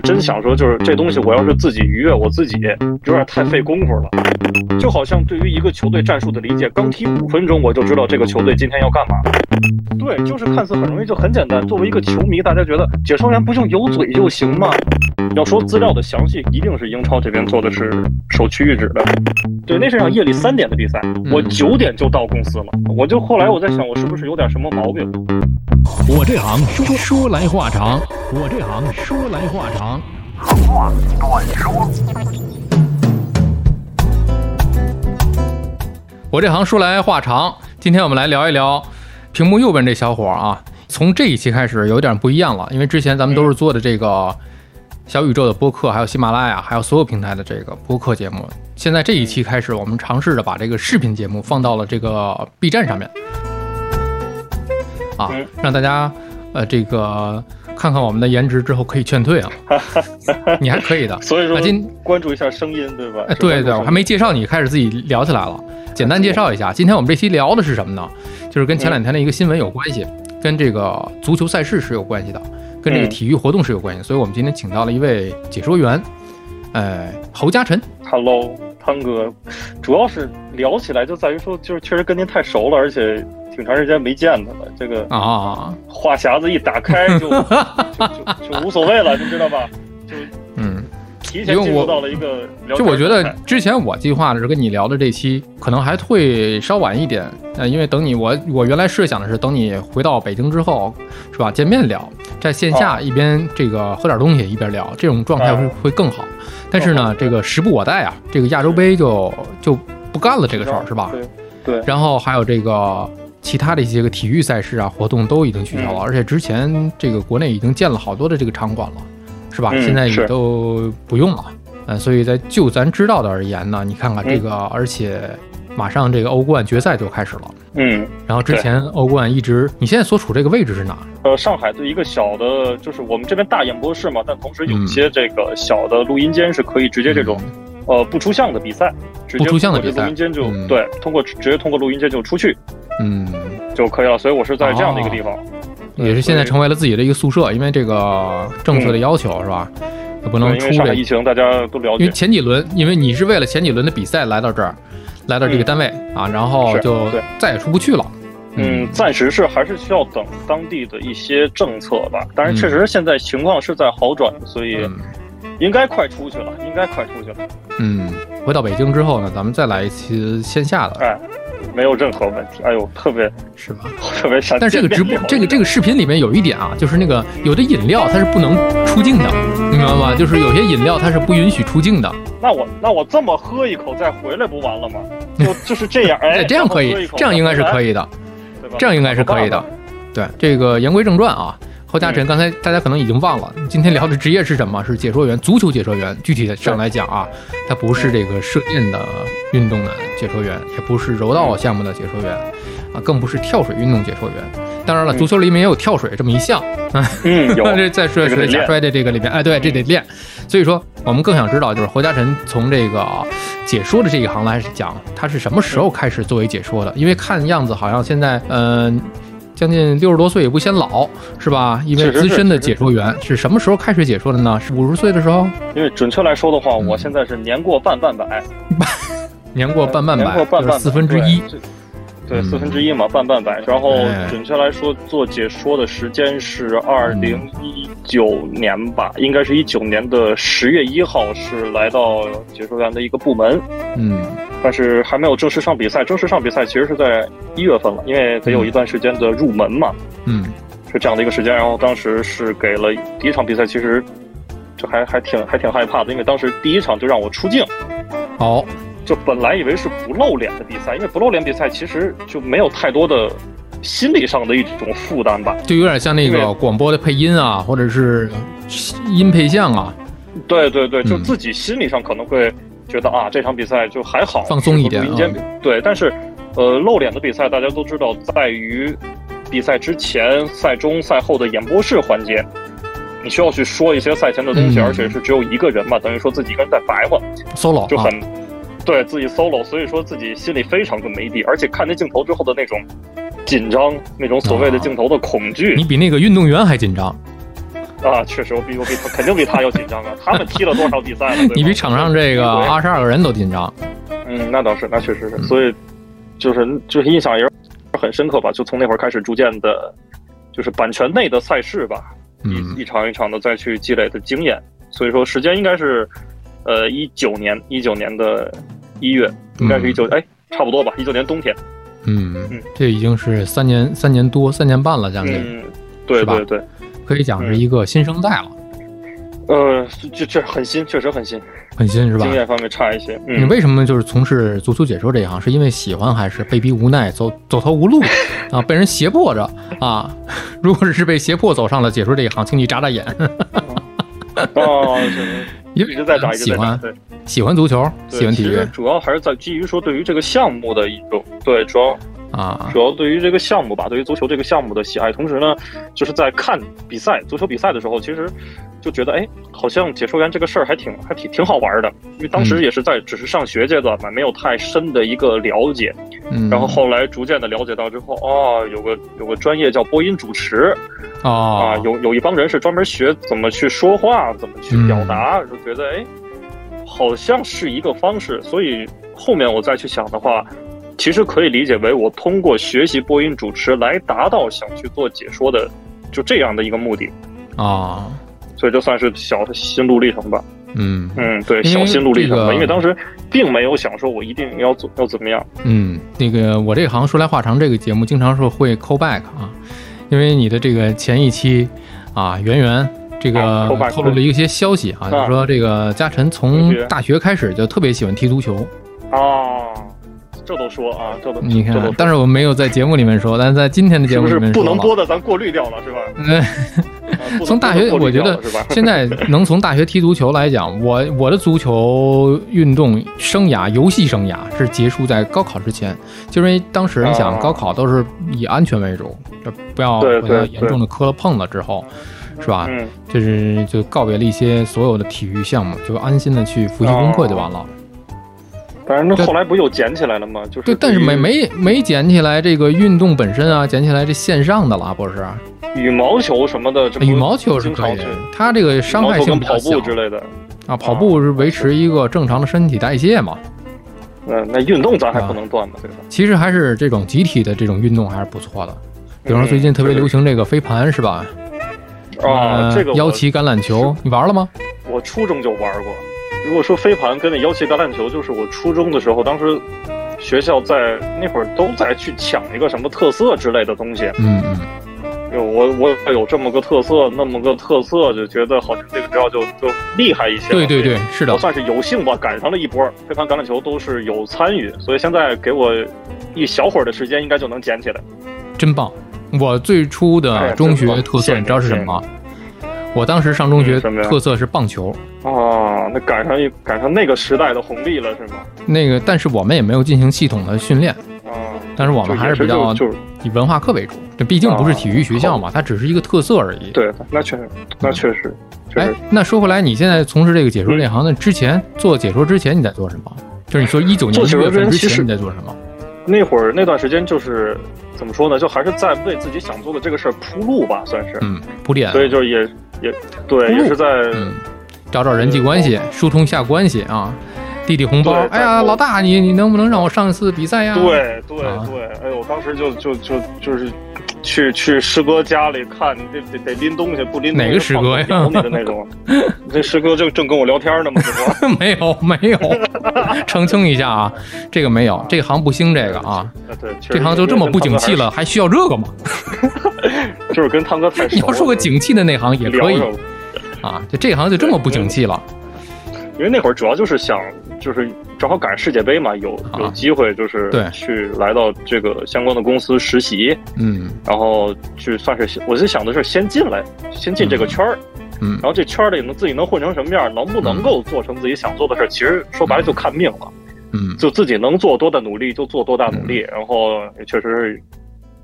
真想说，就是这东西我要是自己愉悦我自己，有点太费功夫了。就好像对于一个球队战术的理解，刚踢五分钟我就知道这个球队今天要干嘛。对，就是看似很容易，就很简单。作为一个球迷，大家觉得解说员不就有嘴就行吗？要说资料的详细，一定是英超这边做的是首屈一指的。对，那是场夜里三点的比赛，我九点就到公司了。我就后来我在想，我是不是有点什么毛病？我这行说说来话长，我这行说来话长。话短说。我这行说来话长，今天我们来聊一聊屏幕右边这小伙啊。从这一期开始有点不一样了，因为之前咱们都是做的这个小宇宙的播客，还有喜马拉雅，还有所有平台的这个播客节目。现在这一期开始，我们尝试着把这个视频节目放到了这个 B 站上面，啊，让大家呃这个看看我们的颜值之后可以劝退啊。你还可以的，所以说今关注一下声音，对吧？对对，我还没介绍你，开始自己聊起来了。简单介绍一下，今天我们这期聊的是什么呢？就是跟前两天的一个新闻有关系。跟这个足球赛事是有关系的，跟这个体育活动是有关系，所以我们今天请到了一位解说员，呃，侯嘉晨。Hello，汤哥，主要是聊起来就在于说，就是确实跟您太熟了，而且挺长时间没见他了。这个啊，话匣子一打开就 就就就无所谓了，你知道吧？就嗯。提前进入到了一个，就我觉得之前我计划的是跟你聊的这期，可能还会稍晚一点，呃，因为等你我我原来设想的是等你回到北京之后，是吧？见面聊，在线下一边这个喝点东西一边聊，这种状态会会更好。但是呢，这个时不我待啊，这个亚洲杯就就不干了这个事儿，是吧？对对。然后还有这个其他的一些个体育赛事啊活动都已经取消了，而且之前这个国内已经建了好多的这个场馆了。是吧？现在也都不用了，嗯，所以在就咱知道的而言呢，你看看这个，而且马上这个欧冠决赛就开始了，嗯，然后之前欧冠一直，你现在所处这个位置是哪？呃，上海的一个小的，就是我们这边大演播室嘛，但同时有一些这个小的录音间是可以直接这种，呃，不出像的比赛，不出像的比赛，录音间就对，通过直接通过录音间就出去，嗯，就可以了。所以我是在这样的一个地方。也是现在成为了自己的一个宿舍，因为这个政策的要求是吧？不能出这疫情，大家都了解。因为前几轮，因为你是为了前几轮的比赛来到这儿，来到这个单位啊，然后就再也出不去了。嗯，暂时是还是需要等当地的一些政策吧。但是确实现在情况是在好转，所以应该快出去了，应该快出去了。嗯，回到北京之后呢，咱们再来一期线下的。哎。没有任何问题，哎呦，特别是吧？特别想。但这个直播，这个这个视频里面有一点啊，就是那个有的饮料它是不能出镜的，你明白吗？就是有些饮料它是不允许出镜的。那我那我这么喝一口再回来不完了吗？就 就是这样，哎，这样可以，这样应该是可以的，这样应该是可以的。对，这个言归正传啊。侯嘉晨，刚才大家可能已经忘了，今天聊的职业是什么？是解说员，足球解说员。具体的上来讲啊，他不是这个射箭的运动的解说员，也不是柔道项目的解说员，啊，更不是跳水运动解说员。当然了，足球里面也有跳水这么一项。嗯，有。这在说说假摔的这个里面，哎，对，这得练。所以说，我们更想知道，就是侯嘉晨从这个解说的这一行来讲，他是什么时候开始作为解说的？因为看样子好像现在，嗯。将近六十多岁也不显老，是吧？一位资深的解说员，是什么时候开始解说的呢？是五十岁的时候？因为准确来说的话，我现在是年过半半百，年过半半百，年过半半四分之一。对，四分之一嘛，半半百。然后准确来说，做解说的时间是二零一九年吧，应该是一九年的十月一号是来到解说员的一个部门。嗯，但是还没有正式上比赛。正式上比赛其实是在一月份了，因为得有一段时间的入门嘛。嗯，是这样的一个时间。然后当时是给了第一场比赛，其实就还还挺还挺害怕的，因为当时第一场就让我出镜。哦。就本来以为是不露脸的比赛，因为不露脸比赛其实就没有太多的心理上的一种负担吧，就有点像那个广播的配音啊，或者是音配像啊。对对对，就自己心理上可能会觉得啊，这场比赛就还好，放松一点。对，但是呃，露脸的比赛大家都知道，在于比赛之前、赛中、赛后的演播室环节，你需要去说一些赛前的东西，而且是只有一个人嘛，等于说自己一个人在白话，solo 就很。对自己 solo，所以说自己心里非常的没底，而且看那镜头之后的那种紧张，那种所谓的镜头的恐惧，你比那个运动员还紧张。啊，确实，我比我比他肯定比他要紧张啊！他们踢了多少比赛了？你比场上这个二十二个人都紧张。嗯，那倒是，那确实是。所以就是就是印象也是很深刻吧？就从那会儿开始，逐渐的，就是版权内的赛事吧，一一场一场的再去积累的经验。所以说，时间应该是呃一九年一九年的一月，应该是一九哎，差不多吧，一九年冬天。嗯嗯，这已经是三年三年多三年半了，将近。嗯，对对对。可以讲是一个新生代了，呃，这这很新，确实很新，很新是吧？经验方面差一些。你为什么就是从事足球解说这一行？是因为喜欢，还是被逼无奈，走走投无路啊？被人胁迫着啊？如果是被胁迫走上了解说这一行，请你眨眨眼。哦，一直在眨，喜欢，喜欢足球，喜欢体育，主要还是在基于说对于这个项目的一种对主要。啊，主要对于这个项目吧，对于足球这个项目的喜爱，同时呢，就是在看比赛、足球比赛的时候，其实就觉得，哎，好像解说员这个事儿还挺、还挺、挺好玩的。因为当时也是在只是上学阶段嘛，没有太深的一个了解。嗯。然后后来逐渐的了解到之后，哦，有个有个专业叫播音主持，啊，有有一帮人是专门学怎么去说话、怎么去表达，就觉得，哎，好像是一个方式。所以后面我再去想的话。其实可以理解为我通过学习播音主持来达到想去做解说的，就这样的一个目的啊，所以就算是小的心路历程吧。嗯嗯，对，小心路历程吧。因为当时并没有想说我一定要做要怎么样。嗯，那个我这行说来话长，这个节目经常说会 call back 啊，因为你的这个前一期啊，圆圆这个透露了一些消息啊，就说这个嘉晨从大学开始就特别喜欢踢足球啊。这都说啊，这都你看，但是我没有在节目里面说，但是在今天的节目里面不能播的，咱过滤掉了，是吧？嗯，从大学，我觉得现在能从大学踢足球来讲，我我的足球运动生涯、游戏生涯是结束在高考之前，就是因为当时你想高考都是以安全为主，就不要不要严重的磕了碰了之后，是吧？嗯，就是就告别了一些所有的体育项目，就安心的去复习功课就完了。反正那后来不又捡起来了吗？就是对，但是没没没捡起来这个运动本身啊，捡起来这线上的了，不是？羽毛球什么的，羽毛球是可以，它这个伤害性比较小之类的啊。跑步是维持一个正常的身体代谢嘛？嗯，那运动咱还不能断嘛，对吧？其实还是这种集体的这种运动还是不错的。比方说最近特别流行这个飞盘，是吧？啊，这个腰旗橄榄球，你玩了吗？我初中就玩过。如果说飞盘跟那腰旗橄榄球，就是我初中的时候，当时学校在那会儿都在去抢一个什么特色之类的东西。嗯嗯。有我我有这么个特色，那么个特色，就觉得好像这个学校就就厉害一些。对对对，是的。我算是有幸吧，赶上了一波飞盘、橄榄球都是有参与，所以现在给我一小会儿的时间，应该就能捡起来。真棒！我最初的中学特色，你知道是什么吗？我当时上中学特色是棒球啊，那赶上一赶上那个时代的红利了是吗？那个，但是我们也没有进行系统的训练啊，但是我们还是比较以文化课为主，这毕竟不是体育学校嘛，它只是一个特色而已。对，那确实，那确实。哎，那说回来，你现在从事这个解说这行，那之前做解说之前你在做什么？就是你说一九年一月份之前你在做什么？那会儿那段时间就是怎么说呢？就还是在为自己想做的这个事儿铺路吧，算是嗯铺垫。所以就也。也对，也是在找找人际关系，疏通一下关系啊，弟弟红包。哎呀，老大，你你能不能让我上一次比赛呀？对对对，哎呦，我当时就就就就是去去师哥家里看，得得得拎东西，不拎哪个师哥呀？的那种，这师哥正正跟我聊天呢嘛，没有没有，澄清一下啊，这个没有，这行不兴这个啊。对，这行就这么不景气了，还需要这个吗？就是跟汤哥太熟。你要说个景气的那行也可以啊，就这行就这么不景气了。因为那会儿主要就是想，就是正好赶上世界杯嘛，有有机会就是去来到这个相关的公司实习，嗯，然后去算是，我就想的是先进来，先进这个圈儿，嗯，然后这圈儿里能自己能混成什么样，能不能够做成自己想做的事儿，其实说白了就看命了，嗯，就自己能做多大努力就做多大努力，然后也确实是。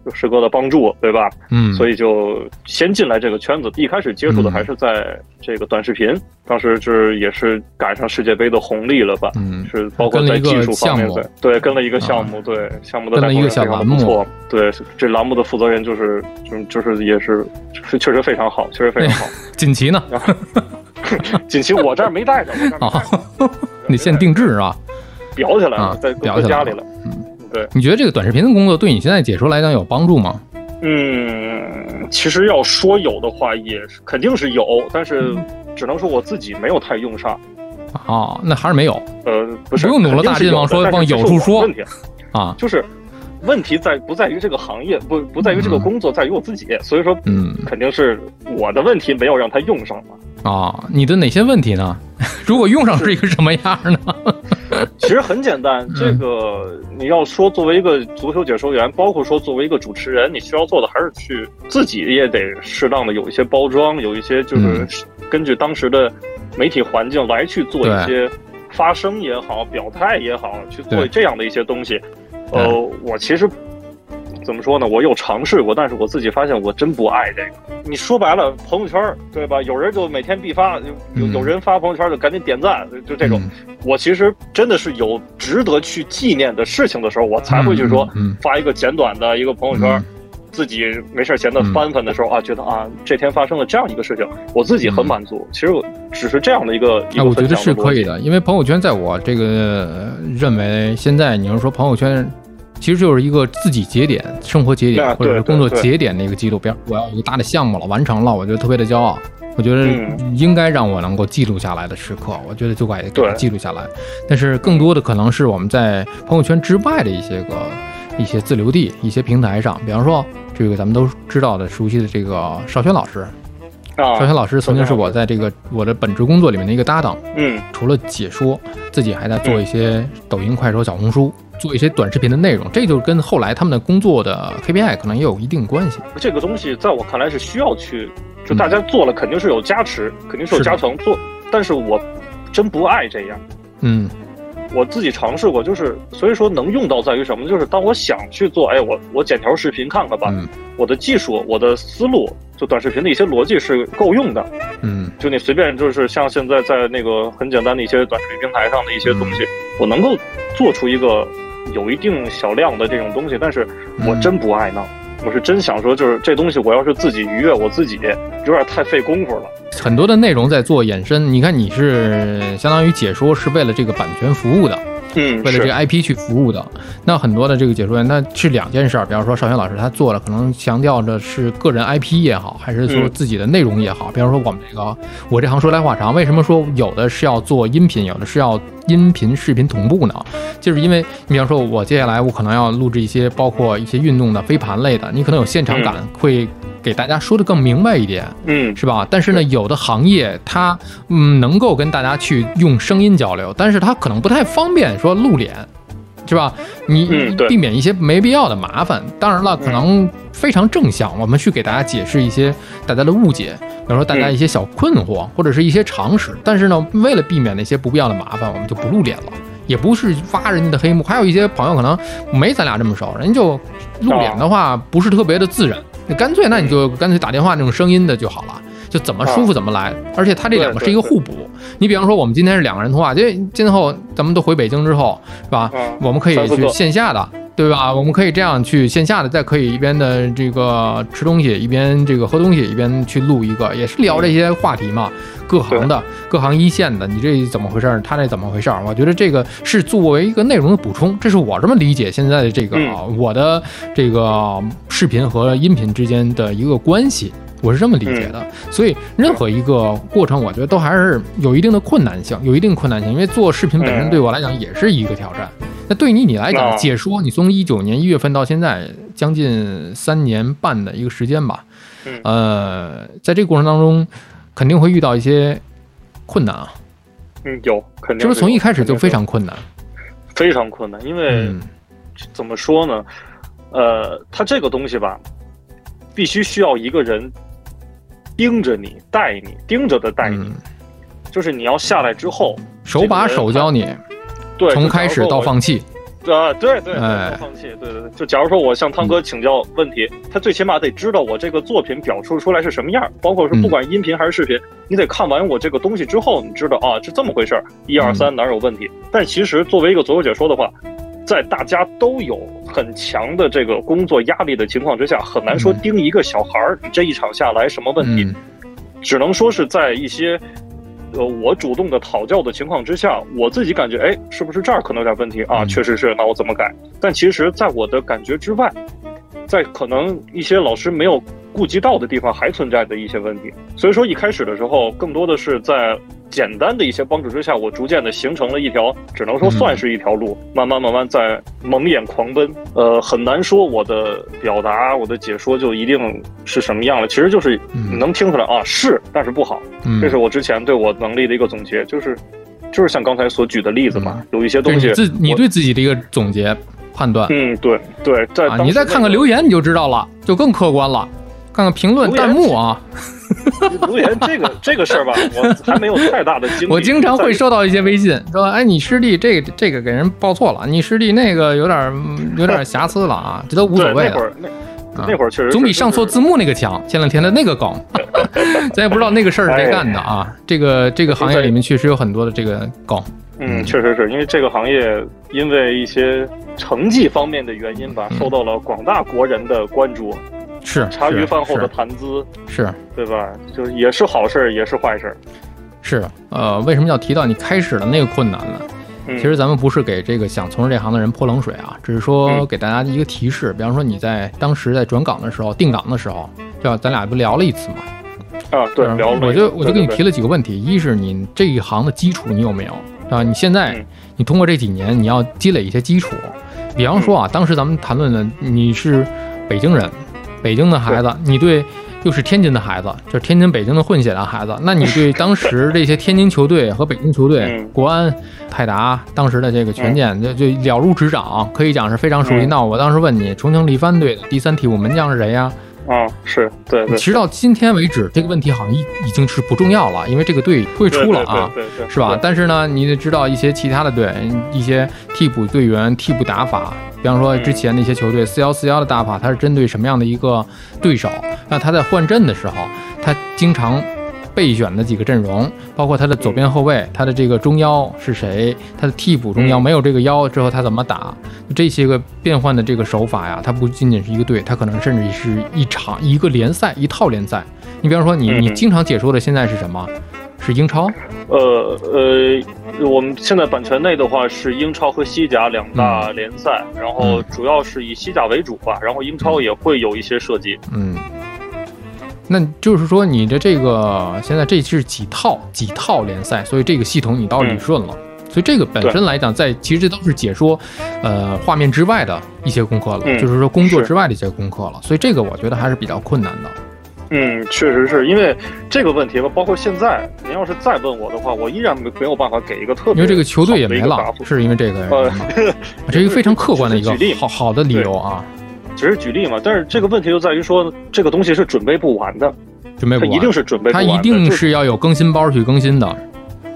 有师哥的帮助，对吧？嗯，所以就先进来这个圈子。一开始接触的还是在这个短视频，当时是也是赶上世界杯的红利了吧？嗯，是包括在技术方面的，对，跟了一个项目，对项目的带动非常的不错，对，这栏目的负责人就是就就是也是是确实非常好，确实非常好。锦旗呢？锦旗我这儿没带着，啊，你现定制是吧？裱起来了，在裱在家里了。嗯，对。你觉得这个短视频的工作对你现在解说来讲有帮助吗？嗯，其实要说有的话，也是肯定是有，但是只能说我自己没有太用上。啊，那还是没有。呃，不是，不用努了大劲往说往有处说。问题啊，就是问题在不在于这个行业，不不在于这个工作，在于我自己。所以说，嗯，肯定是我的问题没有让他用上嘛。啊，你的哪些问题呢？如果用上是一个什么样呢？其实很简单，这个你要说作为一个足球解说员，包括说作为一个主持人，你需要做的还是去自己也得适当的有一些包装，有一些就是根据当时的媒体环境来去做一些发声也好，表态也好，去做这样的一些东西。呃，我其实。怎么说呢？我有尝试过，但是我自己发现我真不爱这个。你说白了，朋友圈对吧？有人就每天必发，有有人发朋友圈就赶紧点赞，就这种。我其实真的是有值得去纪念的事情的时候，我才会去说发一个简短的一个朋友圈。自己没事闲的翻翻的时候啊，觉得啊这天发生了这样一个事情，我自己很满足。其实我只是这样的一个，哎，我觉得是可以的，因为朋友圈在我这个认为，现在你要说朋友圈。其实就是一个自己节点、生活节点或者是工作节点的一个记录。比如我要一个大的项目了，完成了，我觉得特别的骄傲。我觉得应该让我能够记录下来的时刻，我觉得就该给它记录下来。但是更多的可能是我们在朋友圈之外的一些个一些自留地、一些平台上，比方说这个咱们都知道的、熟悉的这个邵轩老师。邵轩老师曾经是我在这个我的本职工作里面的一个搭档。嗯，除了解说，自己还在做一些抖音、快手、小红书。做一些短视频的内容，这就跟后来他们的工作的 KPI 可能也有一定关系。这个东西在我看来是需要去，就大家做了肯定是有加持，肯定是有加成做。但是我真不爱这样。嗯，我自己尝试过，就是所以说能用到在于什么？就是当我想去做，哎，我我剪条视频看看吧。我的技术，我的思路，就短视频的一些逻辑是够用的。嗯，就你随便就是像现在在那个很简单的一些短视频平台上的一些东西，我能够做出一个。有一定小量的这种东西，但是我真不爱闹，我是真想说，就是这东西我要是自己愉悦我自己，有点太费功夫了。很多的内容在做衍生，你看你是相当于解说是为了这个版权服务的。嗯，为了这个 IP 去服务的，那很多的这个解说员，那是两件事儿。比方说邵轩老师，他做了，可能强调的是个人 IP 也好，还是说自己的内容也好。比方说我们这个，我这行说来话长，为什么说有的是要做音频，有的是要音频视频同步呢？就是因为，你比方说我接下来我可能要录制一些包括一些运动的飞盘类的，你可能有现场感会。给大家说的更明白一点，嗯，是吧？但是呢，有的行业它嗯能够跟大家去用声音交流，但是它可能不太方便说露脸，是吧？你避免一些没必要的麻烦。当然了，可能非常正向，我们去给大家解释一些大家的误解，比如说大家一些小困惑或者是一些常识。但是呢，为了避免那些不必要的麻烦，我们就不露脸了，也不是挖人家的黑幕。还有一些朋友可能没咱俩这么熟，人家就露脸的话不是特别的自然。你干脆，那你就干脆打电话那种声音的就好了，就怎么舒服怎么来。而且它这两个是一个互补。你比方说，我们今天是两个人通话，就今后咱们都回北京之后，是吧？我们可以去线下的。对吧？我们可以这样去线下的，再可以一边的这个吃东西，一边这个喝东西，一边去录一个，也是聊这些话题嘛。各行的，各行一线的，你这怎么回事？他那怎么回事？我觉得这个是作为一个内容的补充，这是我这么理解现在的这个我的这个视频和音频之间的一个关系，我是这么理解的。所以任何一个过程，我觉得都还是有一定的困难性，有一定困难性，因为做视频本身对我来讲也是一个挑战。那对于你来讲，解说你从一九年一月份到现在将近三年半的一个时间吧，呃，在这个过程当中，肯定会遇到一些困难啊。嗯，有，肯定。是不是从一开始就非常困难？非常困难，因为怎么说呢？呃，它这个东西吧，必须需要一个人盯着你、带你，盯着的带你，就是你要下来之后，手把手教你。对，从开始到放弃，啊，对对，不放弃，对对对。就假如说我向汤哥请教问题，他最起码得知道我这个作品表述出来是什么样，包括是不管音频还是视频，你得看完我这个东西之后，你知道啊，是这么回事儿，一二三哪有问题？但其实作为一个左右解说的话，在大家都有很强的这个工作压力的情况之下，很难说盯一个小孩儿，你这一场下来什么问题，只能说是在一些。呃，我主动的讨教的情况之下，我自己感觉，哎，是不是这儿可能有点问题啊？确实是，那我怎么改？但其实，在我的感觉之外，在可能一些老师没有。顾及到的地方还存在的一些问题，所以说一开始的时候，更多的是在简单的一些帮助之下，我逐渐的形成了一条，只能说算是一条路，慢慢慢慢在蒙眼狂奔。呃，很难说我的表达、我的解说就一定是什么样了，其实就是能听出来啊，是，但是不好。这是我之前对我能力的一个总结，就是就是像刚才所举的例子嘛，有一些东西，自你对自己的一个总结判断。嗯，对对，在你再看看留言，你就知道了，就更客观了。看看评论弹幕啊！留言这个这个事儿吧，我还没有太大的经历。我经常会收到一些微信，说：“哎，你师弟这这个给人报错了，你师弟那个有点有点瑕疵了啊，这都无所谓。”那会儿那那会儿确实总比上错字幕那个强。前两天的那个梗，咱也不知道那个事儿是谁干的啊。这个这个行业里面确实有很多的这个梗。嗯，确实是因为这个行业因为一些成绩方面的原因吧，受到了广大国人的关注。是茶余饭后的谈资，是对吧？就是也是好事儿，也是坏事儿。是呃，为什么要提到你开始的那个困难呢？其实咱们不是给这个想从事这行的人泼冷水啊，只是说给大家一个提示。比方说你在当时在转岗的时候、定岗的时候，对吧？咱俩不聊了一次吗？啊，对，聊了。我就我就给你提了几个问题：一是你这一行的基础你有没有？啊，你现在你通过这几年你要积累一些基础。比方说啊，当时咱们谈论的你是北京人。北京的孩子，你对又是天津的孩子，就是天津北京的混血的孩子，那你对当时这些天津球队和北京球队，国安、泰达当时的这个权健就就了如指掌，可以讲是非常熟悉。那我当时问你，重庆力帆队的第三替补门将是谁呀？啊，是对。其实到今天为止，这个问题好像已已经是不重要了，因为这个队退出了啊，是吧？但是呢，你得知道一些其他的队，一些替补队员、替补打法。比方说之前那些球队四幺四幺的打法，它是针对什么样的一个对手？那他在换阵的时候，他经常备选的几个阵容，包括他的左边后卫，他的这个中腰是谁？他的替补中腰没有这个腰之后，他怎么打？这些个变换的这个手法呀，它不仅仅是一个队，它可能甚至是一场一个联赛一套联赛。你比方说，你你经常解说的现在是什么？是英超，呃呃，我们现在版权内的话是英超和西甲两大联赛，然后主要是以西甲为主吧，然后英超也会有一些涉及。嗯，那就是说你的这个现在这是几套几套联赛，所以这个系统你到理顺了，所以这个本身来讲，在其实都是解说，呃，画面之外的一些功课了，就是说工作之外的一些功课了，所以这个我觉得还是比较困难的。嗯，确实是因为这个问题吧，包括现在，您要是再问我的话，我依然没没有办法给一个特别。因为这个球队也没了，是因为这个。呃，这是一个非常客观的一个 好好的理由啊。只是举例嘛，但是这个问题就在于说，这个东西是准备不完的，准备不完，一定是准备不完，它一定是要有更新包去更新的。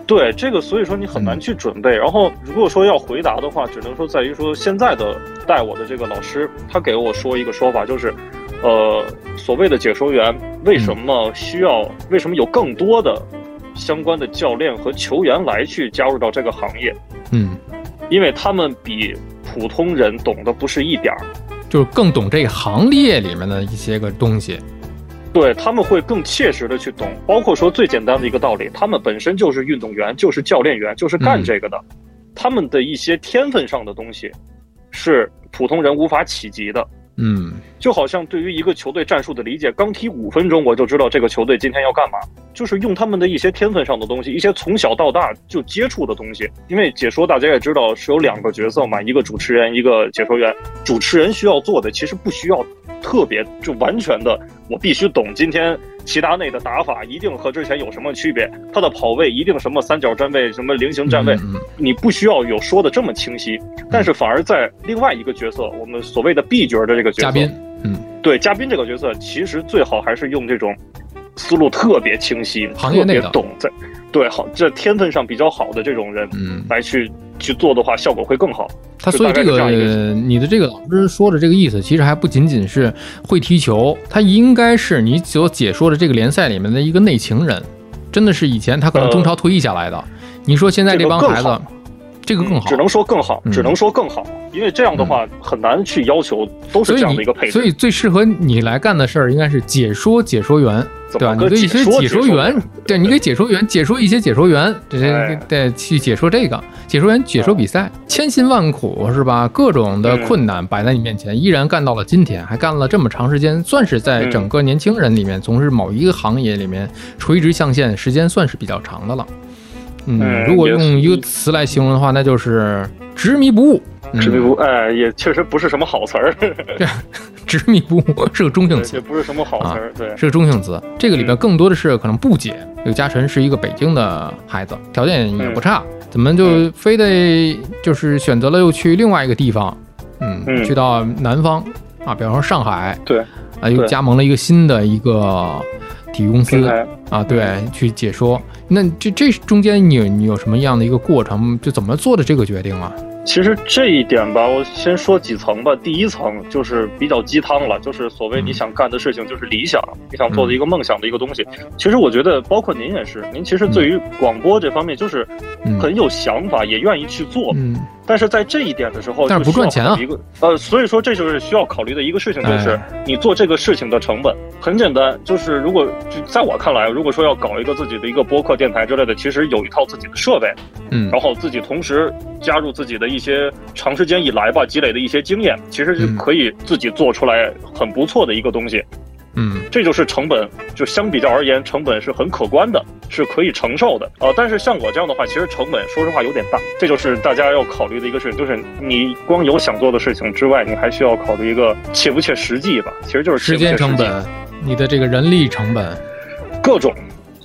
对这个，所以说你很难去准备。然后如果说要回答的话，只能说在于说现在的带我的这个老师，他给我说一个说法，就是。呃，所谓的解说员为什么需要？为什么有更多的相关的教练和球员来去加入到这个行业？嗯，因为他们比普通人懂得不是一点儿，就是更懂这个行业里面的一些个东西。对他们会更切实的去懂，包括说最简单的一个道理，他们本身就是运动员，就是教练员，就是干这个的，他们的一些天分上的东西是普通人无法企及的。嗯，就好像对于一个球队战术的理解，刚踢五分钟我就知道这个球队今天要干嘛，就是用他们的一些天分上的东西，一些从小到大就接触的东西。因为解说大家也知道是有两个角色嘛，一个主持人，一个解说员。主持人需要做的其实不需要特别就完全的，我必须懂今天。齐达内的打法一定和之前有什么区别？他的跑位一定什么三角站位、什么菱形站位，你不需要有说的这么清晰。但是反而在另外一个角色，我们所谓的 B 角的这个角色，嘉宾，嗯，对，嘉宾这个角色，其实最好还是用这种思路特别清晰、特别懂在，对，好，这天分上比较好的这种人，嗯，来去去做的话，效果会更好。他所以这个你的这个老师说的这个意思，其实还不仅仅是会踢球，他应该是你所解说的这个联赛里面的一个内情人，真的是以前他可能中超退役下来的。你说现在这帮孩子。这个更好，只能说更好，只能说更好，因为这样的话很难去要求都是这样的一个配置。所以最适合你来干的事儿应该是解说解说员，对吧？你给一些解说员，对你给解说员解说一些解说员，对对，去解说这个解说员解说比赛，千辛万苦是吧？各种的困难摆在你面前，依然干到了今天，还干了这么长时间，算是在整个年轻人里面从事某一个行业里面垂直象限时间算是比较长的了。嗯，如果用一个词来形容的话，那就是执迷不悟。执迷不，哎，也确实不是什么好词儿。对，执迷不悟是个中性词，也不是什么好词儿。对，是个中性词。这个里边更多的是可能不解。这个嘉诚是一个北京的孩子，条件也不差，怎么就非得就是选择了又去另外一个地方？嗯，去到南方啊，比方说上海。对，啊，又加盟了一个新的一个。体育公司啊，对，去解说。那这这中间你你有什么样的一个过程？就怎么做的这个决定啊？其实这一点吧，我先说几层吧。第一层就是比较鸡汤了，就是所谓你想干的事情就是理想，你想做的一个梦想的一个东西。其实我觉得，包括您也是，您其实对于广播这方面就是很有想法，也愿意去做。嗯。但是在这一点的时候，但是不赚钱啊。一个呃，所以说这就是需要考虑的一个事情，就是你做这个事情的成本很简单，就是如果就在我看来，如果说要搞一个自己的一个播客、电台之类的，其实有一套自己的设备，嗯，然后自己同时加入自己的一些长时间以来吧积累的一些经验，其实就可以自己做出来很不错的一个东西。嗯，这就是成本，就相比较而言，成本是很可观的，是可以承受的啊。但是像我这样的话，其实成本说实话有点大，这就是大家要考虑的一个事情，就是你光有想做的事情之外，你还需要考虑一个切不切实际吧。其实就是时间成本，你的这个人力成本，各种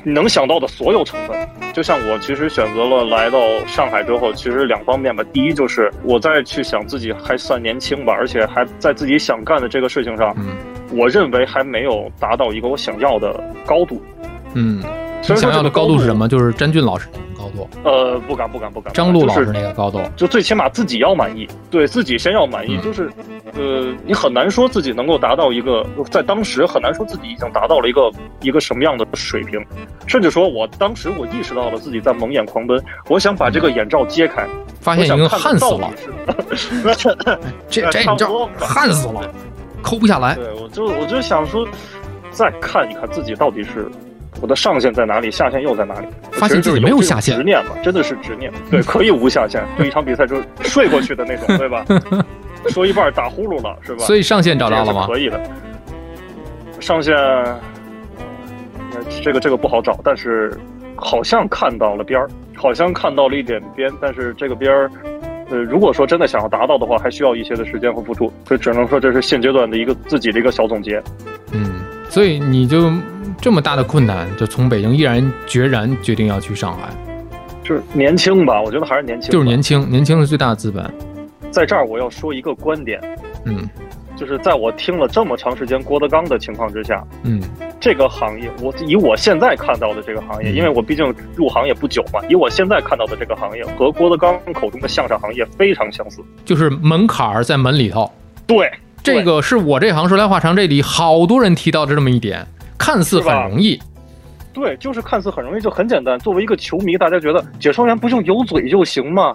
能想到的所有成本。就像我其实选择了来到上海之后，其实两方面吧。第一就是我在去想自己还算年轻吧，而且还在自己想干的这个事情上。我认为还没有达到一个我想要的高度。嗯，你想要的高度是什么？就是詹俊老师那种高度。呃，不敢，不敢，不敢。张璐老师那个高度，就最起码自己要满意，对自己先要满意。就是，呃，你很难说自己能够达到一个，在当时很难说自己已经达到了一个一个什么样的水平，甚至说我当时我意识到了自己在蒙眼狂奔，我想把这个眼罩揭开，发现已经焊死了。这这眼罩焊死了。抠不下来，对我就我就想说，再看一看自己到底是我的上限在哪里，下限又在哪里？发现自己没有下限，执念嘛，真的是执念。对，可以无下限，就一场比赛就睡过去的那种，对吧？说一半打呼噜了，是吧？所以上限找到了吗？可以的，上限，这个这个不好找，但是好像看到了边儿，好像看到了一点边，但是这个边儿。呃，如果说真的想要达到的话，还需要一些的时间和付出，所以只能说这是现阶段的一个自己的一个小总结。嗯，所以你就这么大的困难，就从北京毅然决然决定要去上海，就是年轻吧？我觉得还是年轻，就是年轻，年轻是最大的资本。在这儿我要说一个观点，嗯。就是在我听了这么长时间郭德纲的情况之下，嗯，这个行业，我以我现在看到的这个行业，因为我毕竟入行也不久嘛，以我现在看到的这个行业和郭德纲口中的相声行业非常相似，就是门槛儿在门里头。对，这个是我这行说来话长，这里好多人提到的这么一点，看似很容易。对，就是看似很容易，就很简单。作为一个球迷，大家觉得解说员不就有嘴就行吗？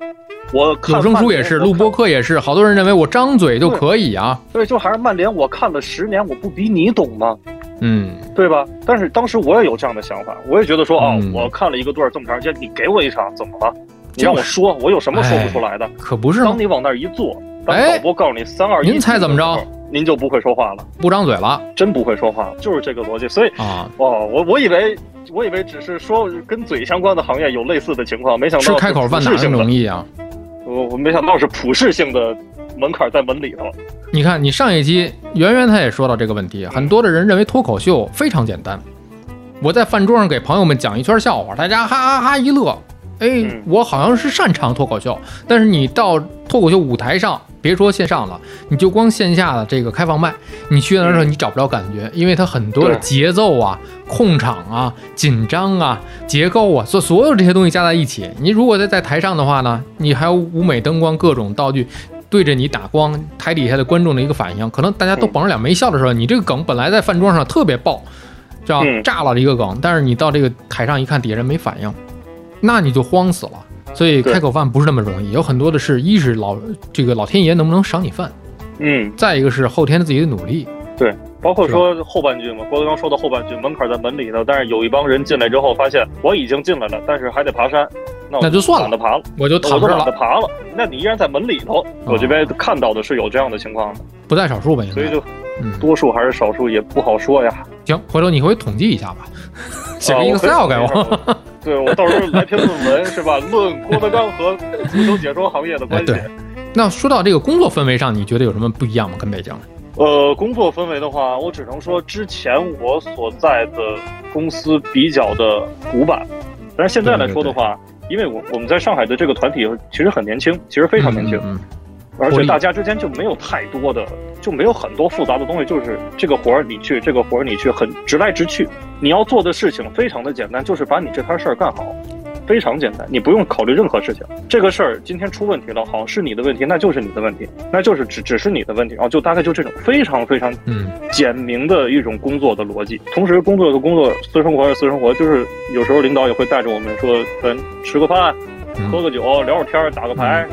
我有声书也是，录播课也是，好多人认为我张嘴就可以啊。对，就还是曼联，我看了十年，我不比你懂吗？嗯，对吧？但是当时我也有这样的想法，我也觉得说，哦，我看了一个队儿这么长时间，你给我一场怎么了？你让我说，我有什么说不出来的？可不是。当你往那儿一坐，当导播告诉你三二一，您猜怎么着？您就不会说话了，不张嘴了，真不会说话，就是这个逻辑。所以啊，哦，我我以为我以为只是说跟嘴相关的行业有类似的情况，没想到是开口饭哪容易啊？我我没想到是普适性的门槛在门里头。你看，你上一期圆圆他也说到这个问题，很多的人认为脱口秀非常简单。我在饭桌上给朋友们讲一圈笑话，大家哈哈哈一乐。哎，我好像是擅长脱口秀，但是你到脱口秀舞台上，别说线上了，你就光线下的这个开放麦，你去那儿时候你找不着感觉，因为它很多的节奏啊、控场啊、紧张啊、结构啊，所所有这些东西加在一起，你如果在在台上的话呢，你还有舞美灯光各种道具对着你打光，台底下的观众的一个反应，可能大家都绷着脸没笑的时候，你这个梗本来在饭桌上特别爆，叫炸了的一个梗，但是你到这个台上一看，底下人没反应，那你就慌死了。所以开口饭不是那么容易，有很多的是，一是老这个老天爷能不能赏你饭，嗯，再一个是后天的自己的努力，对，包括说后半句嘛，郭德纲说的后半句，门槛在门里头，但是有一帮人进来之后，发现我已经进来了，但是还得爬山，那那就算了，懒得爬了，我就躺着了，懒得爬了，那你依然在门里头，我这边看到的是有这样的情况。的，不在少数吧？所以就，嗯，多数还是少数也不好说呀。行，回头你回去统计一下吧，写个 Excel 给我。对我到时候来篇论文是吧？论郭德纲和足球解说行业的关系。对，那说到这个工作氛围上，你觉得有什么不一样吗？跟北京？呃，工作氛围的话，我只能说之前我所在的公司比较的古板，但是现在来说的话，因为我我们在上海的这个团体其实很年轻，其实非常年轻。而且大家之间就没有太多的，就没有很多复杂的东西，就是这个活儿你去，这个活儿你去，很直来直去。你要做的事情非常的简单，就是把你这摊事儿干好，非常简单，你不用考虑任何事情。这个事儿今天出问题了，好是你的问题，那就是你的问题，那就是只只是你的问题。然后就大概就这种非常非常嗯简明的一种工作的逻辑。同时，工作的工作，私生活是私生活，就是有时候领导也会带着我们说，嗯，吃个饭，喝个酒，聊会天，打个牌。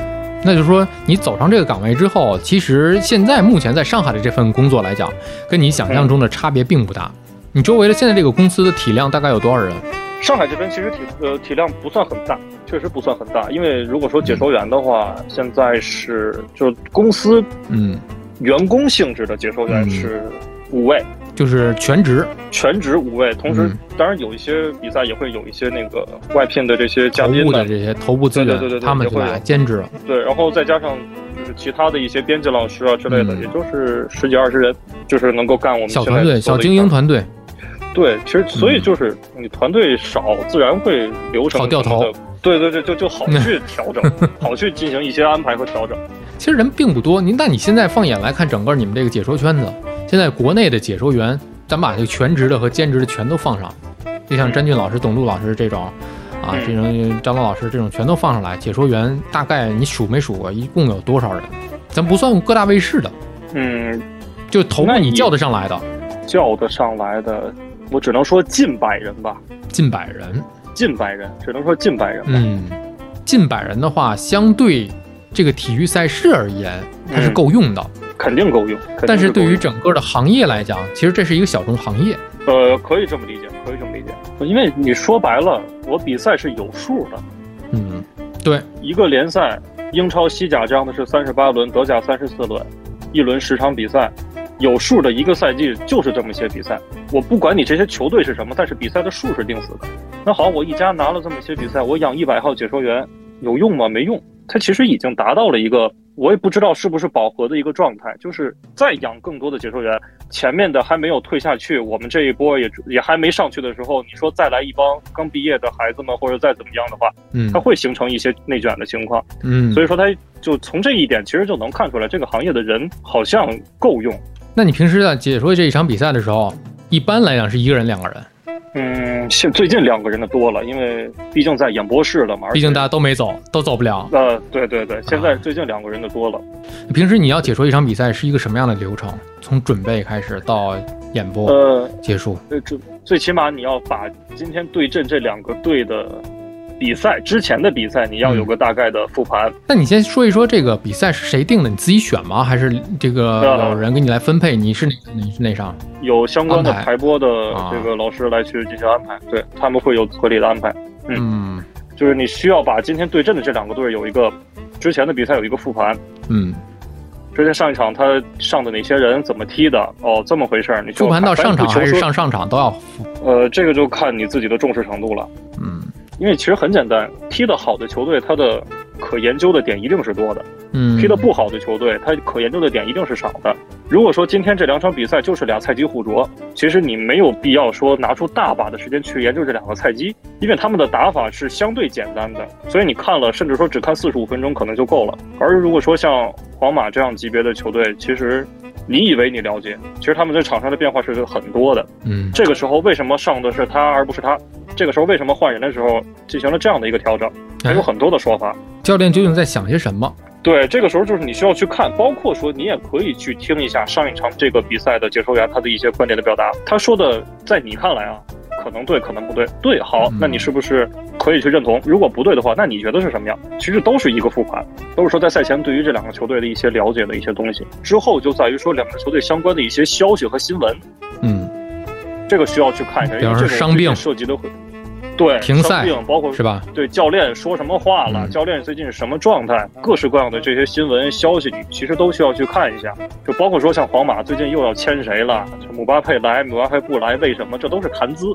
那就是说，你走上这个岗位之后，其实现在目前在上海的这份工作来讲，跟你想象中的差别并不大。你周围的现在这个公司的体量大概有多少人？上海这边其实体呃体量不算很大，确实不算很大。因为如果说解说员的话，现在是就公司嗯员工性质的解说员是五位。就是全职，全职五位，同时当然有一些比赛也会有一些那个外聘的这些嘉宾的这些头部资源，对对对，他们来兼职。对，然后再加上就是其他的一些编辑老师啊之类的，也就是十几二十人，就是能够干我们小团队、小精英团队。对，其实所以就是你团队少，自然会流程好掉头。对对对，就就好去调整，好去进行一些安排和调整。其实人并不多，您那你现在放眼来看，整个你们这个解说圈子。现在国内的解说员，咱把这个全职的和兼职的全都放上，就像詹俊老师、董路老师这种，啊，这种张龙老师这种全都放上来。解说员大概你数没数过，一共有多少人？咱不算各大卫视的，嗯，就头部你叫得上来的，叫得上来的，我只能说近百人吧。近百人，近百人，只能说近百人。嗯，近百人的话，相对这个体育赛事而言，它是够用的。肯定够用，但是对于整个的行业来讲，其实这是一个小众行业。呃，可以这么理解，可以这么理解。因为你说白了，我比赛是有数的。嗯，对，一个联赛，英超、西甲这样的是三十八轮，德甲三十四轮，一轮十场比赛，有数的一个赛季就是这么些比赛。我不管你这些球队是什么，但是比赛的数是定死的。那好，我一家拿了这么些比赛，我养一百号解说员有用吗？没用。它其实已经达到了一个。我也不知道是不是饱和的一个状态，就是再养更多的解说员，前面的还没有退下去，我们这一波也也还没上去的时候，你说再来一帮刚毕业的孩子们，或者再怎么样的话，嗯，它会形成一些内卷的情况，嗯，所以说它就从这一点其实就能看出来，这个行业的人好像够用。那你平时在解说这一场比赛的时候，一般来讲是一个人两个人？嗯，现最近两个人的多了，因为毕竟在演播室了嘛。毕竟大家都没走，都走不了。呃，对对对，现在最近两个人的多了。平时你要解说一场比赛是一个什么样的流程？从准备开始到演播，呃，结束。呃，最最起码你要把今天对阵这两个队的。比赛之前的比赛，你要有个大概的复盘。那你先说一说这个比赛是谁定的？你自己选吗？还是这个有人给你来分配？你是哪你是哪上？有相关的排播的这个老师来去进行安排，对他们会有合理的安排。嗯，就是你需要把今天对阵的这两个队有一个之前的比赛有一个复盘。嗯，之前上一场他上的哪些人怎么踢的？哦，这么回事儿。你复盘到上场还是上上场都要复？呃，这个就看你自己的重视程度了。嗯。因为其实很简单，踢得好的球队，它的可研究的点一定是多的；嗯，踢得不好的球队，它可研究的点一定是少的。如果说今天这两场比赛就是俩菜鸡互啄，其实你没有必要说拿出大把的时间去研究这两个菜鸡，因为他们的打法是相对简单的，所以你看了，甚至说只看四十五分钟可能就够了。而如果说像皇马这样级别的球队，其实你以为你了解，其实他们在场上的变化是很多的。嗯，这个时候为什么上的是他而不是他？这个时候为什么换人的时候进行了这样的一个调整？还有很多的说法。教练究竟在想些什么？对，这个时候就是你需要去看，包括说你也可以去听一下上一场这个比赛的解说员他的一些观点的表达。他说的，在你看来啊，可能对，可能不对。对，好，那你是不是可以去认同？如果不对的话，那你觉得是什么样？其实都是一个复盘，都是说在赛前对于这两个球队的一些了解的一些东西。之后就在于说两个球队相关的一些消息和新闻。嗯，这个需要去看一下，因为这个伤病涉及的会。对，停赛，包括是吧？对，教练说什么话了？教练最近是什么状态？各式各样的这些新闻消息，你其实都需要去看一下。就包括说，像皇马最近又要签谁了？姆巴佩来，姆巴佩不来，为什么？这都是谈资。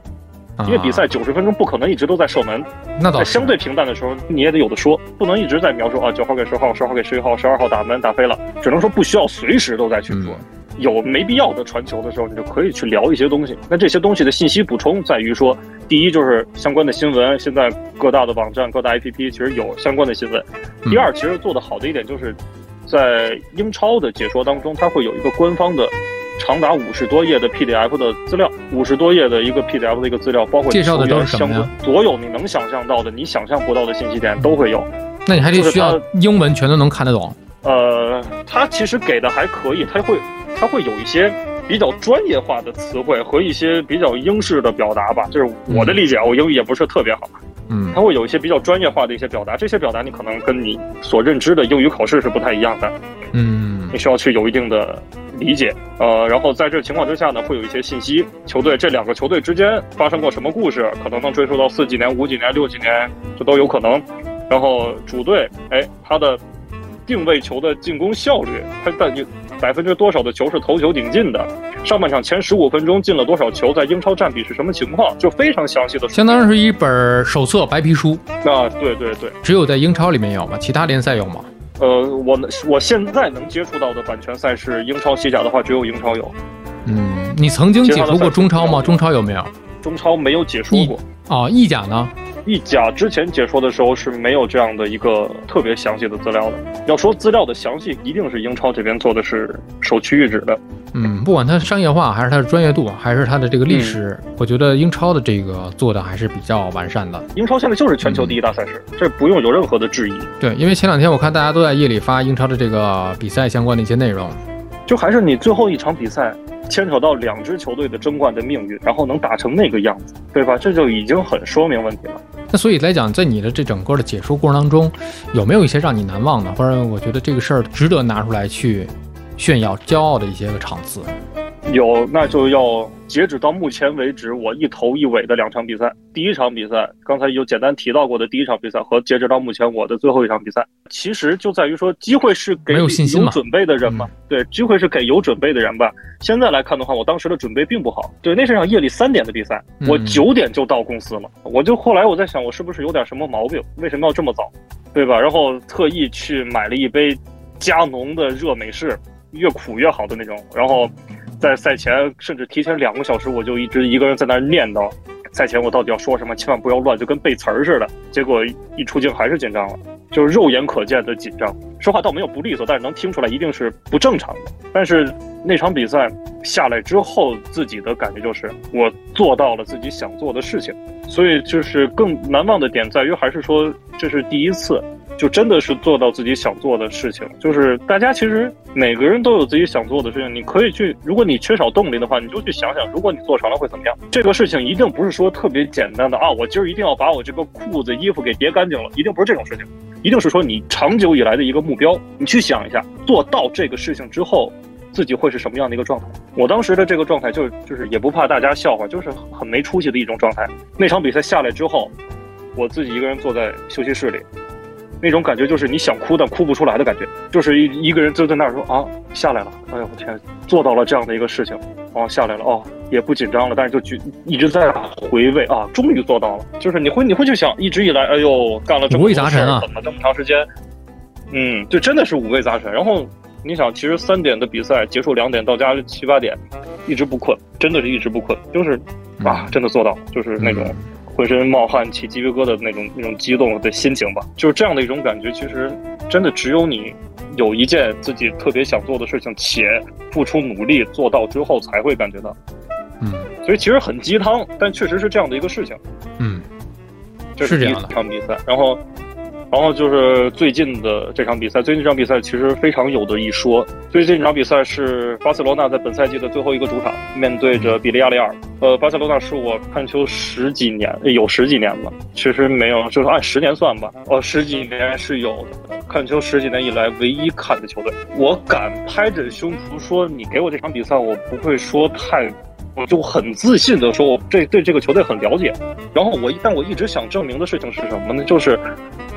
因为比赛九十分钟不可能一直都在射门。那倒在相对平淡的时候，你也得有的说，不能一直在描述啊，九号给十号，十号给十一号，十二号打门打飞了。只能说不需要随时都在去说。有没必要的传球的时候，你就可以去聊一些东西。那这些东西的信息补充在于说，第一就是相关的新闻，现在各大的网站、各大 APP 其实有相关的新闻。第二，其实做的好的一点就是，在英超的解说当中，它会有一个官方的长达五十多页的 PDF 的资料，五十多页的一个 PDF 的一个资料，包括介绍的都是相关，所有你能想象到的、你想象不到的信息点都会有。那你还得需要英文全都能看得懂？呃，它其实给的还可以，它会。它会有一些比较专业化的词汇和一些比较英式的表达吧，就是我的理解，我英语也不是特别好，嗯，它会有一些比较专业化的一些表达，这些表达你可能跟你所认知的英语考试是不太一样的，嗯，你需要去有一定的理解，呃，然后在这情况之下呢，会有一些信息，球队这两个球队之间发生过什么故事，可能能追溯到四几年、五几年、六几年，这都有可能，然后主队，哎，他的定位球的进攻效率，他的你。百分之多少的球是头球顶进的？上半场前十五分钟进了多少球？在英超占比是什么情况？就非常详细的，相当于是一本手册白皮书。啊，对对对，只有在英超里面有吗？其他联赛有吗？呃，我我现在能接触到的版权赛事，英超、西甲的话，只有英超有。嗯，你曾经解说过中超吗？中超有没有？中超没有解说过。哦，意甲呢？意甲之前解说的时候是没有这样的一个特别详细的资料的。要说资料的详细，一定是英超这边做的是首屈一指的。嗯，不管它商业化，还是它的专业度，还是它的这个历史，我觉得英超的这个做的还是比较完善的。英超现在就是全球第一大赛事，这不用有任何的质疑。对，因为前两天我看大家都在夜里发英超的这个比赛相关的一些内容，就还是你最后一场比赛。牵扯到两支球队的争冠的命运，然后能打成那个样子，对吧？这就已经很说明问题了。那所以来讲，在你的这整个的解说过程当中，有没有一些让你难忘的，或者我觉得这个事儿值得拿出来去炫耀、骄傲的一些个场次？有，那就要截止到目前为止，我一头一尾的两场比赛。第一场比赛，刚才有简单提到过的第一场比赛，和截止到目前我的最后一场比赛，其实就在于说，机会是给有准备的人嘛？对，机会是给有准备的人吧。现在来看的话，我当时的准备并不好。对，那是场夜里三点的比赛，我九点就到公司了。我就后来我在想，我是不是有点什么毛病？为什么要这么早？对吧？然后特意去买了一杯加浓的热美式，越苦越好的那种，然后。在赛前，甚至提前两个小时，我就一直一个人在那念叨，赛前我到底要说什么，千万不要乱，就跟背词儿似的。结果一出镜还是紧张了，就是肉眼可见的紧张。说话倒没有不利索，但是能听出来一定是不正常的。但是那场比赛下来之后，自己的感觉就是我做到了自己想做的事情，所以就是更难忘的点在于，还是说这是第一次。就真的是做到自己想做的事情，就是大家其实每个人都有自己想做的事情，你可以去，如果你缺少动力的话，你就去想想，如果你做成了会怎么样。这个事情一定不是说特别简单的啊，我今儿一定要把我这个裤子衣服给叠干净了，一定不是这种事情，一定是说你长久以来的一个目标，你去想一下，做到这个事情之后，自己会是什么样的一个状态。我当时的这个状态就是就是也不怕大家笑话，就是很没出息的一种状态。那场比赛下来之后，我自己一个人坐在休息室里。那种感觉就是你想哭但哭不出来的感觉，就是一一个人就在那儿说啊下来了，哎呦我天，做到了这样的一个事情，哦下来了哦也不紧张了，但是就去一直在回味啊，终于做到了，就是你会你会去想，一直以来哎呦干了这么多事儿，等了这么长时间，嗯，就真的是五味杂陈。然后你想，其实三点的比赛结束两点到家七八点，一直不困，真的是一直不困，就是啊真的做到，就是那种。浑身冒汗、起鸡皮疙瘩的那种、那种激动的心情吧，就是这样的一种感觉。其实，真的只有你有一件自己特别想做的事情，且付出努力做到之后，才会感觉到。嗯，所以其实很鸡汤，但确实是这样的一个事情。嗯，这是第一场比赛，然后。然后就是最近的这场比赛，最近这场比赛其实非常有的一说。最近这场比赛是巴塞罗那在本赛季的最后一个主场，面对着比利亚雷尔。呃，巴塞罗那是我看球十几年，有十几年了，其实没有，就是按十年算吧。哦，十几年是有的，看球十几年以来唯一看的球队。我敢拍着胸脯说，你给我这场比赛，我不会说太。我就很自信的说，我这对这个球队很了解。然后我，但我一直想证明的事情是什么呢？就是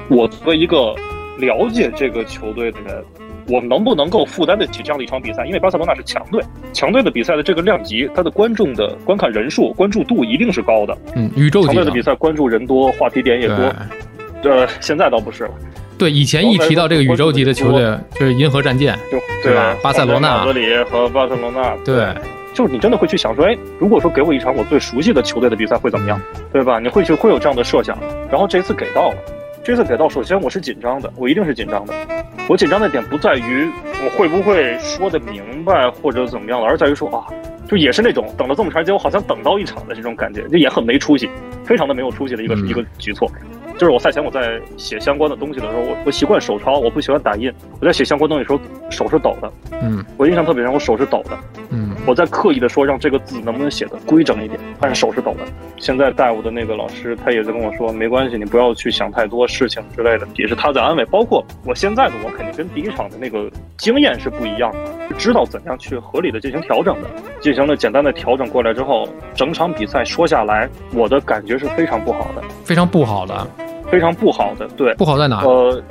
我作为一个了解这个球队的人，我能不能够负担得起这样的一场比赛？因为巴塞罗那是强队，强队的比赛的这个量级，它的观众的观看人数、关注度一定是高的。嗯，宇宙级强队的比赛，关注人多，话题点也多。呃，现在倒不是了。对，以前一提到这个宇宙级的球队，就是银河战舰，对吧？巴塞罗那、马德里和巴塞罗那，对。就是你真的会去想说，哎，如果说给我一场我最熟悉的球队的比赛会怎么样，对吧？你会去会有这样的设想。然后这次给到了，这次给到，首先我是紧张的，我一定是紧张的。我紧张的点不在于我会不会说的明白或者怎么样了，而在于说啊，就也是那种等了这么长时间，我好像等到一场的这种感觉，就也很没出息，非常的没有出息的一个一个举措。就是我赛前我在写相关的东西的时候，我我习惯手抄，我不喜欢打印。我在写相关东西的时候，手是抖的。嗯，我印象特别深，我手是抖的。嗯，我在刻意的说让这个字能不能写的规整一点，但是手是抖的。现在带我的那个老师，他也在跟我说，没关系，你不要去想太多事情之类的，也是他在安慰。包括我现在的我，肯定跟第一场的那个经验是不一样的，知道怎样去合理的进行调整的。进行了简单的调整过来之后，整场比赛说下来，我的感觉是非常不好的，非常不好的。非常不好的，对，不好在哪？呃，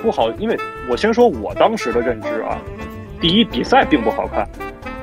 不好，因为我先说我当时的认知啊，第一，比赛并不好看，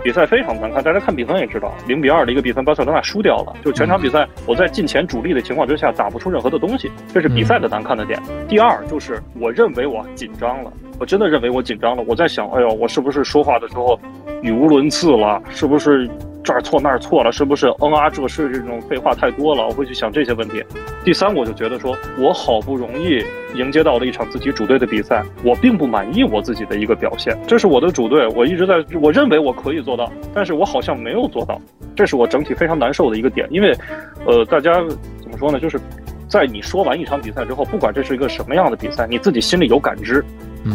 比赛非常难看，大家看比分也知道，零比二的一个比分，巴塞罗那输掉了，就全场比赛我在进前主力的情况之下打不出任何的东西，这是比赛的难看的点。第二，就是我认为我紧张了，我真的认为我紧张了，我在想，哎呦，我是不是说话的时候语无伦次了？是不是？这儿错那儿错了，是不是？嗯啊，这是这种废话太多了，我会去想这些问题。第三，我就觉得说，我好不容易迎接到了一场自己主队的比赛，我并不满意我自己的一个表现。这是我的主队，我一直在，我认为我可以做到，但是我好像没有做到，这是我整体非常难受的一个点。因为，呃，大家怎么说呢？就是在你说完一场比赛之后，不管这是一个什么样的比赛，你自己心里有感知。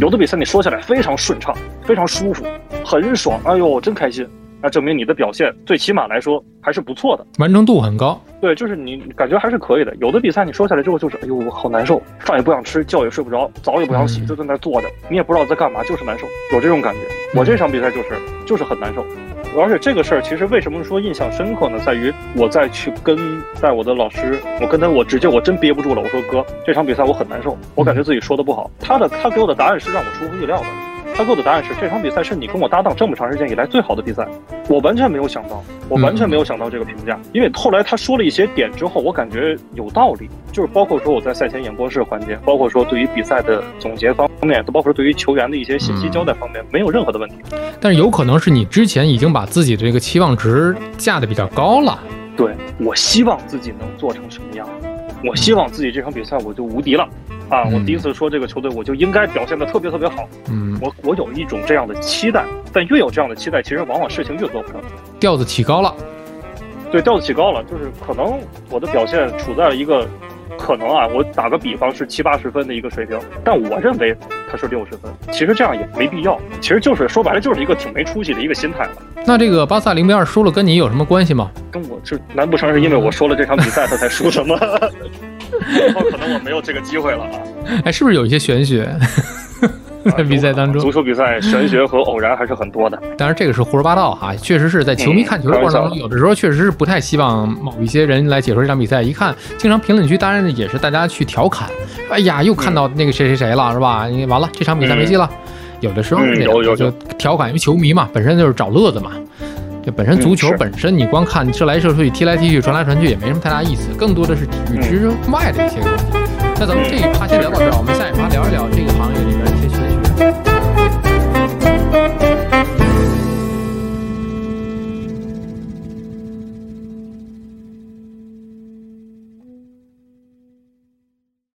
有的比赛你说起来非常顺畅，非常舒服，很爽，哎呦，真开心。那证明你的表现最起码来说还是不错的，完成度很高。对，就是你感觉还是可以的。有的比赛你说下来之后就是，哎呦，我好难受，饭也不想吃，觉也睡不着，澡也不想洗，就在那坐着，你也不知道在干嘛，就是难受，有这种感觉。我这场比赛就是就是很难受，而且这个事儿其实为什么说印象深刻呢？在于我再去跟带我的老师，我跟他我直接我真憋不住了，我说哥，这场比赛我很难受，我感觉自己说的不好。他的他给我的答案是让我出乎意料的。他给我的答案是：这场比赛是你跟我搭档这么长时间以来最好的比赛。我完全没有想到，我完全没有想到这个评价。因为后来他说了一些点之后，我感觉有道理。就是包括说我在赛前演播室环节，包括说对于比赛的总结方面，都包括对于球员的一些信息交代方面，没有任何的问题。但是有可能是你之前已经把自己的这个期望值架得比较高了。对我希望自己能做成什么样？我希望自己这场比赛我就无敌了。啊！我第一次说这个球队，我就应该表现的特别特别好。嗯，我我有一种这样的期待，但越有这样的期待，其实往往事情越做不成。调子起高了，对，调子起高了，就是可能我的表现处在了一个可能啊，我打个比方是七八十分的一个水平，但我认为他是六十分。其实这样也没必要，其实就是说白了就是一个挺没出息的一个心态了。那这个巴萨零比二输了，跟你有什么关系吗？跟我就难不成是因为我说了这场比赛 他才输什么？以后？可能我没有这个机会了啊！哎，是不是有一些玄学 在比赛当中？足球比赛玄学和偶然还是很多的。当然，这个是胡说八道哈，确实是在球迷看球的过程当中，有的时候确实是不太希望某一些人来解说这场比赛。一看，经常评论区当然也是大家去调侃，哎呀，又看到那个谁谁谁了，是吧？你完了，这场比赛没戏了。有的时候有有就调侃，因为球迷嘛，本身就是找乐子嘛。这本身足球本身，你光看射来射去、踢来踢去、传来传去，也没什么太大意思，更多的是体育之外的一些东西。那咱们这一趴先聊到这儿，我们下。